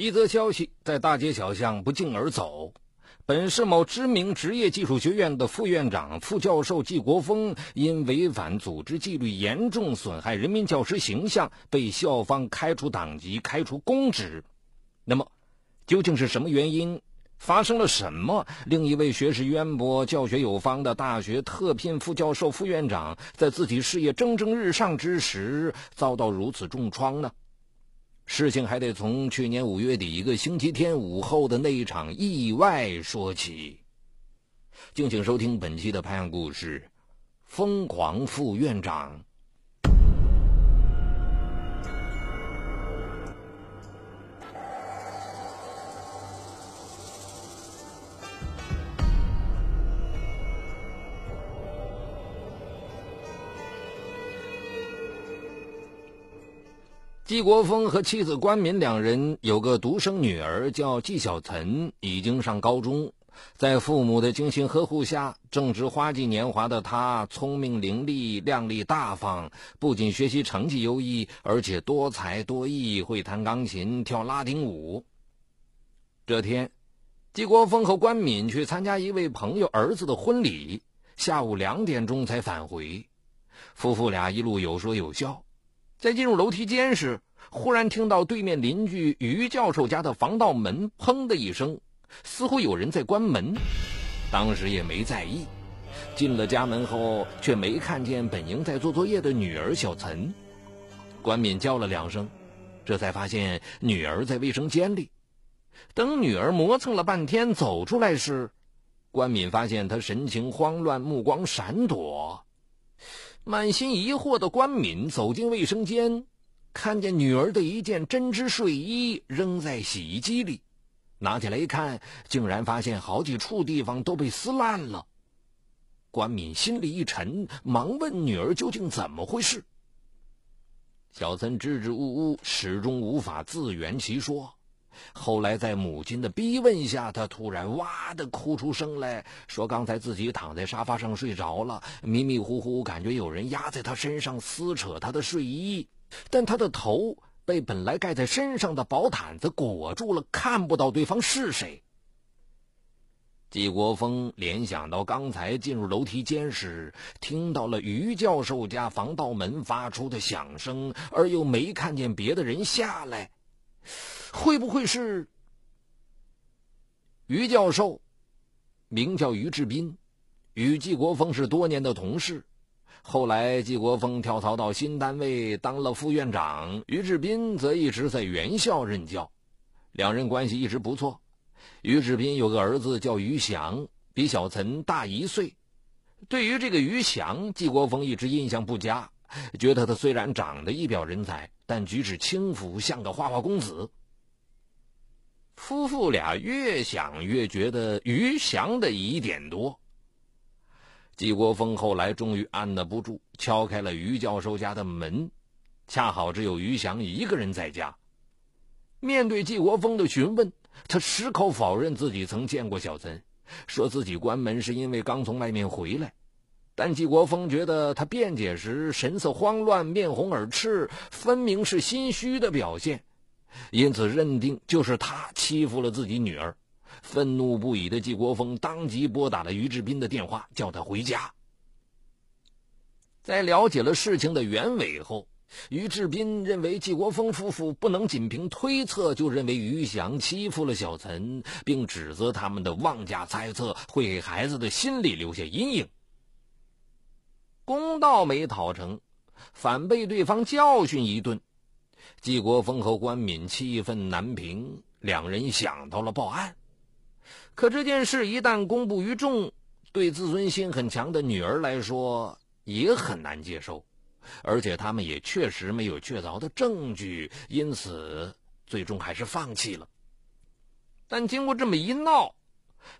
一则消息在大街小巷不胫而走。本市某知名职业技术学院的副院长、副教授季国峰，因违反组织纪律，严重损害人民教师形象，被校方开除党籍、开除公职。那么，究竟是什么原因？发生了什么？另一位学识渊博、教学有方的大学特聘副教授、副院长，在自己事业蒸蒸日上之时，遭到如此重创呢？事情还得从去年五月底一个星期天午后的那一场意外说起。敬请收听本期的拍案故事，《疯狂副院长》。季国峰和妻子关敏两人有个独生女儿，叫季小岑，已经上高中。在父母的精心呵护下，正值花季年华的她，聪明伶俐、靓丽大方，不仅学习成绩优异，而且多才多艺，会弹钢琴、跳拉丁舞。这天，季国峰和关敏去参加一位朋友儿子的婚礼，下午两点钟才返回。夫妇俩一路有说有笑。在进入楼梯间时，忽然听到对面邻居于教授家的防盗门“砰”的一声，似乎有人在关门。当时也没在意。进了家门后，却没看见本应在做作业的女儿小岑。关敏叫了两声，这才发现女儿在卫生间里。等女儿磨蹭了半天走出来时，关敏发现她神情慌乱，目光闪躲。满心疑惑的关敏走进卫生间，看见女儿的一件针织睡衣扔在洗衣机里，拿起来一看，竟然发现好几处地方都被撕烂了。关敏心里一沉，忙问女儿究竟怎么回事。小森支支吾吾，始终无法自圆其说。后来在母亲的逼问下，他突然哇的哭出声来，说刚才自己躺在沙发上睡着了，迷迷糊糊感觉有人压在他身上撕扯他的睡衣，但他的头被本来盖在身上的薄毯子裹住了，看不到对方是谁。季国峰联想到刚才进入楼梯间时听到了于教授家防盗门发出的响声，而又没看见别的人下来。会不会是于教授？名叫于志斌，与季国峰是多年的同事。后来季国峰跳槽到新单位当了副院长，于志斌则一直在原校任教，两人关系一直不错。于志斌有个儿子叫于祥，比小岑大一岁。对于这个于祥，季国峰一直印象不佳，觉得他虽然长得一表人才，但举止轻浮，像个花花公子。夫妇俩越想越觉得于祥的疑点多。季国峰后来终于按捺不住，敲开了于教授家的门，恰好只有于祥一个人在家。面对季国峰的询问，他矢口否认自己曾见过小岑，说自己关门是因为刚从外面回来。但季国峰觉得他辩解时神色慌乱、面红耳赤，分明是心虚的表现。因此，认定就是他欺负了自己女儿。愤怒不已的季国峰当即拨打了于志斌的电话，叫他回家。在了解了事情的原委后，于志斌认为季国峰夫妇不能仅凭推测就认为于翔欺负了小岑，并指责他们的妄加猜测会给孩子的心理留下阴影。公道没讨成，反被对方教训一顿。季国峰和关敏气愤难平，两人想到了报案。可这件事一旦公布于众，对自尊心很强的女儿来说也很难接受，而且他们也确实没有确凿的证据，因此最终还是放弃了。但经过这么一闹，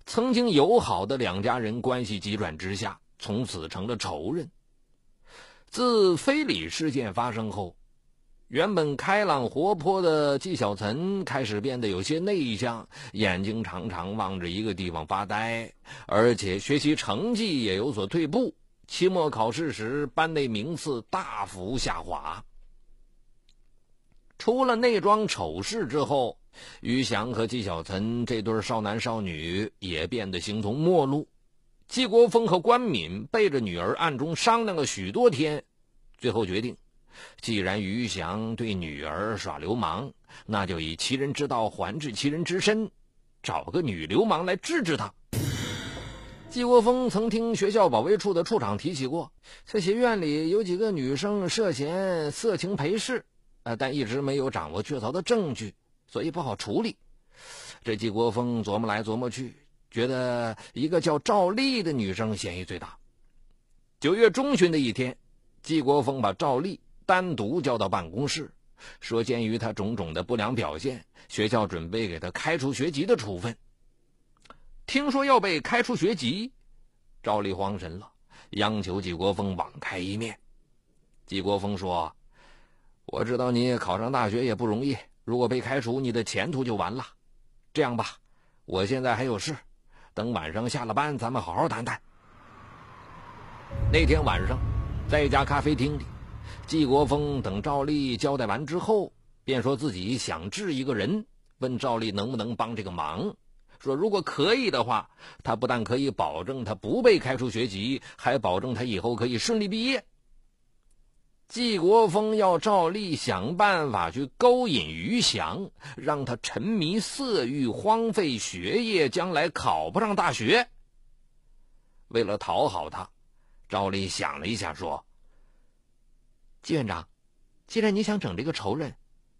曾经友好的两家人关系急转直下，从此成了仇人。自非礼事件发生后。原本开朗活泼的纪晓岑开始变得有些内向，眼睛常常望着一个地方发呆，而且学习成绩也有所退步。期末考试时，班内名次大幅下滑。出了那桩丑事之后，于翔和纪晓岑这对少男少女也变得形同陌路。纪国峰和关敏背着女儿暗中商量了许多天，最后决定，既然于祥对女儿耍流氓，那就以其人之道还治其人之身，找个女流氓来治治他。季国峰曾听学校保卫处的处长提起过，在学院里有几个女生涉嫌色情陪侍，呃，但一直没有掌握确凿的证据，所以不好处理。这季国峰琢磨来琢磨去。觉得一个叫赵丽的女生嫌疑最大。九月中旬的一天，季国峰把赵丽单独叫到办公室，说：“鉴于他种种的不良表现，学校准备给他开除学籍的处分。”听说要被开除学籍，赵丽慌神了，央求季国峰网开一面。季国峰说：“我知道你考上大学也不容易，如果被开除，你的前途就完了。这样吧，我现在还有事。”等晚上下了班，咱们好好谈谈。那天晚上，在一家咖啡厅里，季国峰等赵丽交代完之后，便说自己想治一个人，问赵丽能不能帮这个忙。说如果可以的话，他不但可以保证他不被开除学籍，还保证他以后可以顺利毕业。季国峰要赵丽想办法去勾引于翔，让他沉迷色欲，荒废学业，将来考不上大学。为了讨好他，赵丽想了一下，说：“季院长，既然你想整这个仇人，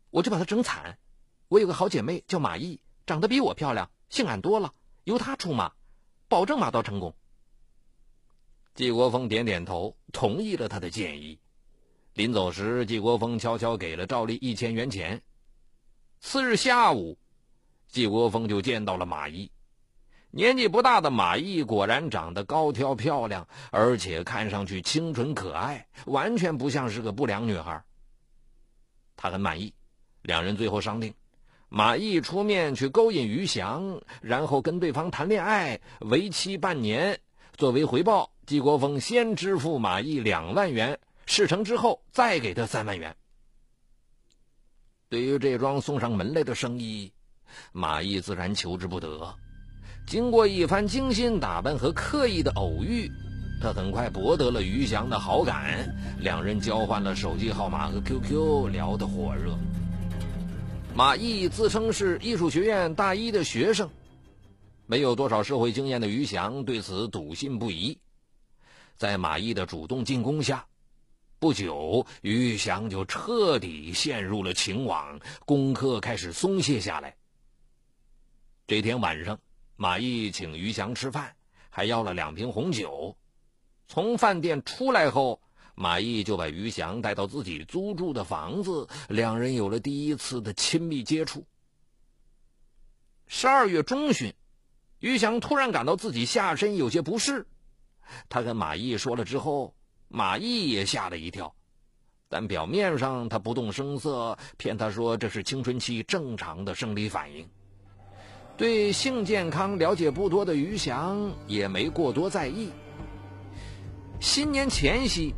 我就把他整惨。我有个好姐妹叫马毅，长得比我漂亮，性感多了，由她出马，保证马到成功。”季国峰点点头，同意了他的建议。临走时，季国峰悄悄给了赵丽一千元钱。次日下午，季国峰就见到了马毅。年纪不大的马毅果然长得高挑漂亮，而且看上去清纯可爱，完全不像是个不良女孩。他很满意，两人最后商定：马毅出面去勾引于翔，然后跟对方谈恋爱，为期半年。作为回报，季国峰先支付马毅两万元。事成之后再给他三万元。对于这桩送上门来的生意，马毅自然求之不得。经过一番精心打扮和刻意的偶遇，他很快博得了于翔的好感，两人交换了手机号码和 QQ，聊得火热。马毅自称是艺术学院大一的学生，没有多少社会经验的于翔对此笃信不疑。在马毅的主动进攻下，不久，于翔就彻底陷入了情网，功课开始松懈下来。这天晚上，马毅请于翔吃饭，还要了两瓶红酒。从饭店出来后，马毅就把于翔带到自己租住的房子，两人有了第一次的亲密接触。十二月中旬，于翔突然感到自己下身有些不适，他跟马毅说了之后。马毅也吓了一跳，但表面上他不动声色，骗他说这是青春期正常的生理反应。对性健康了解不多的于翔也没过多在意。新年前夕，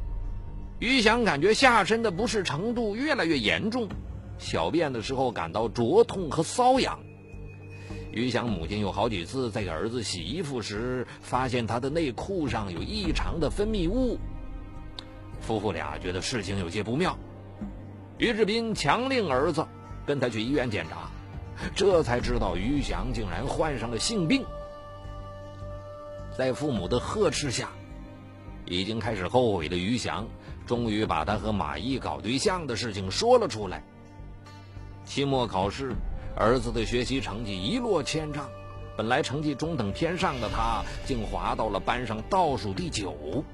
于翔感觉下身的不适程度越来越严重，小便的时候感到灼痛和瘙痒。于翔母亲有好几次在给儿子洗衣服时，发现他的内裤上有异常的分泌物。夫妇俩觉得事情有些不妙，于志斌强令儿子跟他去医院检查，这才知道于翔竟然患上了性病。在父母的呵斥下，已经开始后悔的于翔，终于把他和马毅搞对象的事情说了出来。期末考试，儿子的学习成绩一落千丈，本来成绩中等偏上的他，竟滑到了班上倒数第九。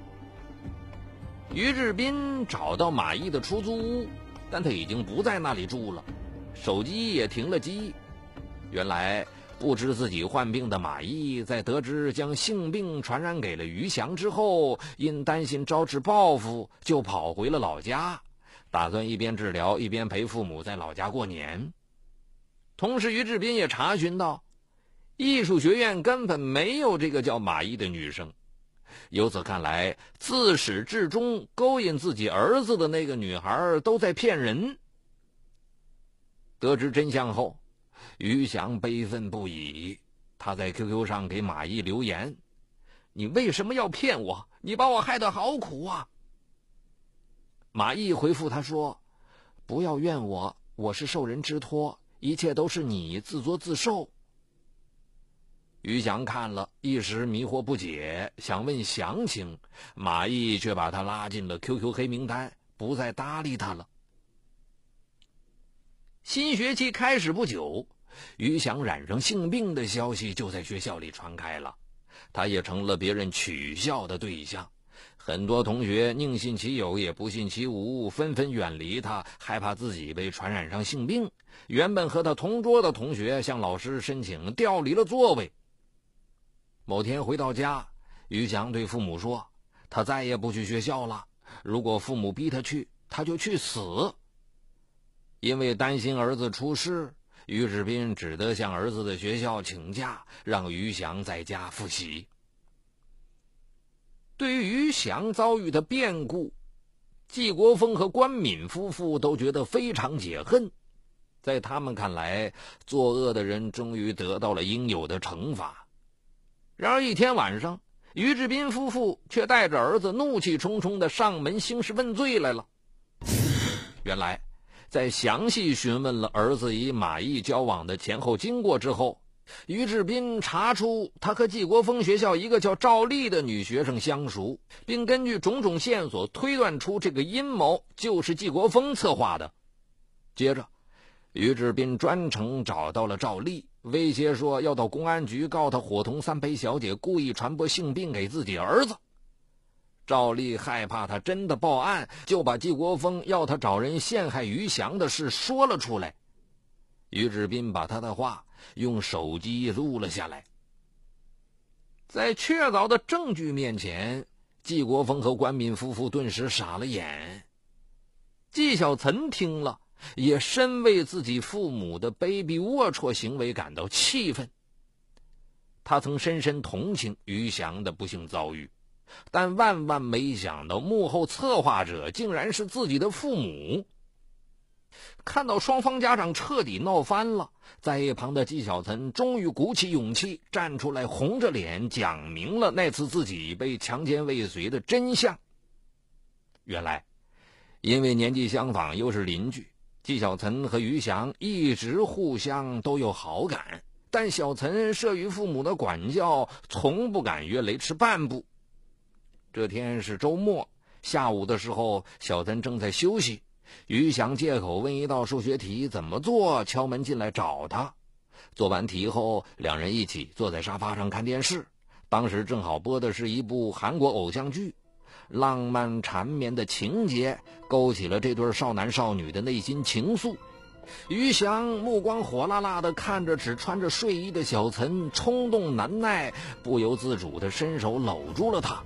于志斌找到马毅的出租屋，但他已经不在那里住了，手机也停了机。原来不知自己患病的马毅，在得知将性病传染给了于翔之后，因担心招致报复，就跑回了老家，打算一边治疗一边陪父母在老家过年。同时，于志斌也查询到，艺术学院根本没有这个叫马毅的女生。由此看来，自始至终勾引自己儿子的那个女孩都在骗人。得知真相后，于翔悲愤不已。他在 QQ 上给马毅留言：“你为什么要骗我？你把我害得好苦啊！”马毅回复他说：“不要怨我，我是受人之托，一切都是你自作自受。”于翔看了一时迷惑不解，想问详情，马毅却把他拉进了 QQ 黑名单，不再搭理他了。新学期开始不久。于翔染上性病的消息就在学校里传开了，他也成了别人取笑的对象。很多同学宁信其有也不信其无，纷纷远离他，害怕自己被传染上性病。原本和他同桌的同学向老师申请调离了座位。某天回到家，于翔对父母说：“他再也不去学校了。如果父母逼他去，他就去死。”因为担心儿子出事。于志斌只得向儿子的学校请假，让于翔在家复习。对于于翔遭遇的变故，季国峰和关敏夫妇都觉得非常解恨。在他们看来，作恶的人终于得到了应有的惩罚。然而一天晚上，于志斌夫妇却带着儿子怒气冲冲的上门兴师问罪来了。原来。在详细询问了儿子与马毅交往的前后经过之后，于志斌查出他和季国峰学校一个叫赵丽的女学生相熟，并根据种种线索推断出这个阴谋就是季国峰策划的。接着，于志斌专程找到了赵丽，威胁说要到公安局告他伙同三陪小姐故意传播性病给自己儿子。赵丽害怕他真的报案，就把季国峰要他找人陷害于翔的事说了出来。于志斌把他的话用手机录了下来。在确凿的证据面前，季国峰和关敏夫妇顿时傻了眼。季小岑听了，也深为自己父母的卑鄙龌龊行为感到气愤。他曾深深同情于翔的不幸遭遇。但万万没想到，幕后策划者竟然是自己的父母。看到双方家长彻底闹翻了，在一旁的纪晓岑终于鼓起勇气站出来，红着脸讲明了那次自己被强奸未遂的真相。原来，因为年纪相仿，又是邻居，纪晓岑和于翔一直互相都有好感，但小岑慑于父母的管教，从不敢越雷池半步。这天是周末下午的时候，小岑正在休息。于翔借口问一道数学题怎么做，敲门进来找他。做完题后，两人一起坐在沙发上看电视。当时正好播的是一部韩国偶像剧，浪漫缠绵的情节勾起了这对少男少女的内心情愫。于翔目光火辣辣的看着只穿着睡衣的小岑，冲动难耐，不由自主的伸手搂住了她。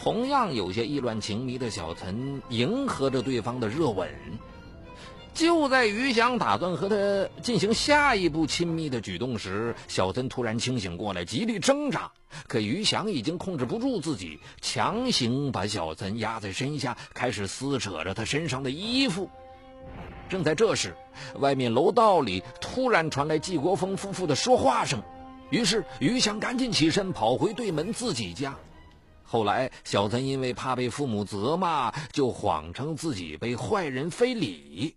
同样有些意乱情迷的小岑迎合着对方的热吻，就在于翔打算和他进行下一步亲密的举动时，小岑突然清醒过来，极力挣扎，可于翔已经控制不住自己，强行把小岑压在身下，开始撕扯着他身上的衣服。正在这时，外面楼道里突然传来季国峰夫妇的说话声，于是于翔赶紧起身跑回对门自己家。后来，小岑因为怕被父母责骂，就谎称自己被坏人非礼。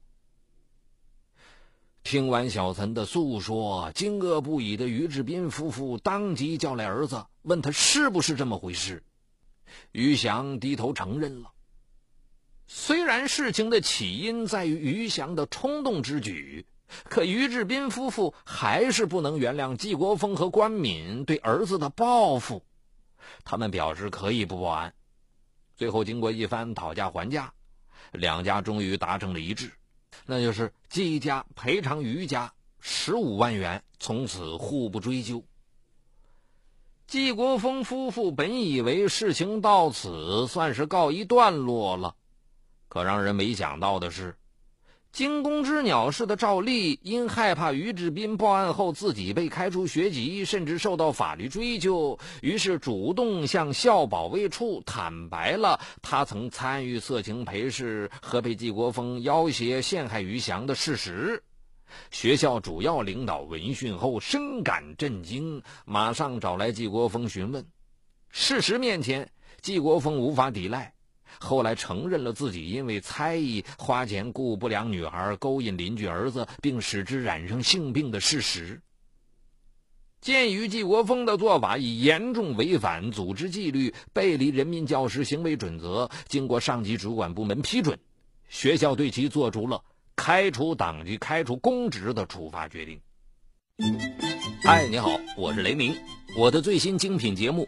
听完小岑的诉说，惊愕不已的于志斌夫妇当即叫来儿子，问他是不是这么回事。于翔低头承认了。虽然事情的起因在于于翔的冲动之举，可于志斌夫妇还是不能原谅季国峰和关敏对儿子的报复。他们表示可以不报案。最后，经过一番讨价还价，两家终于达成了一致，那就是季家赔偿于家十五万元，从此互不追究。季国峰夫妇本以为事情到此算是告一段落了，可让人没想到的是。惊弓之鸟似的赵丽，因害怕于志斌报案后自己被开除学籍，甚至受到法律追究，于是主动向校保卫处坦白了他曾参与色情陪侍和被季国峰要挟陷害于翔的事实。学校主要领导闻讯后深感震惊，马上找来季国峰询问。事实面前，季国峰无法抵赖，后来承认了自己因为猜疑花钱雇不良女孩勾引邻居儿子，并使之染上性病的事实。鉴于季国峰的做法已严重违反组织纪律、背离人民教师行为准则，经过上级主管部门批准，学校对其做出了开除党籍、开除公职的处罚决定。嗨，你好，我是雷鸣，我的最新精品节目。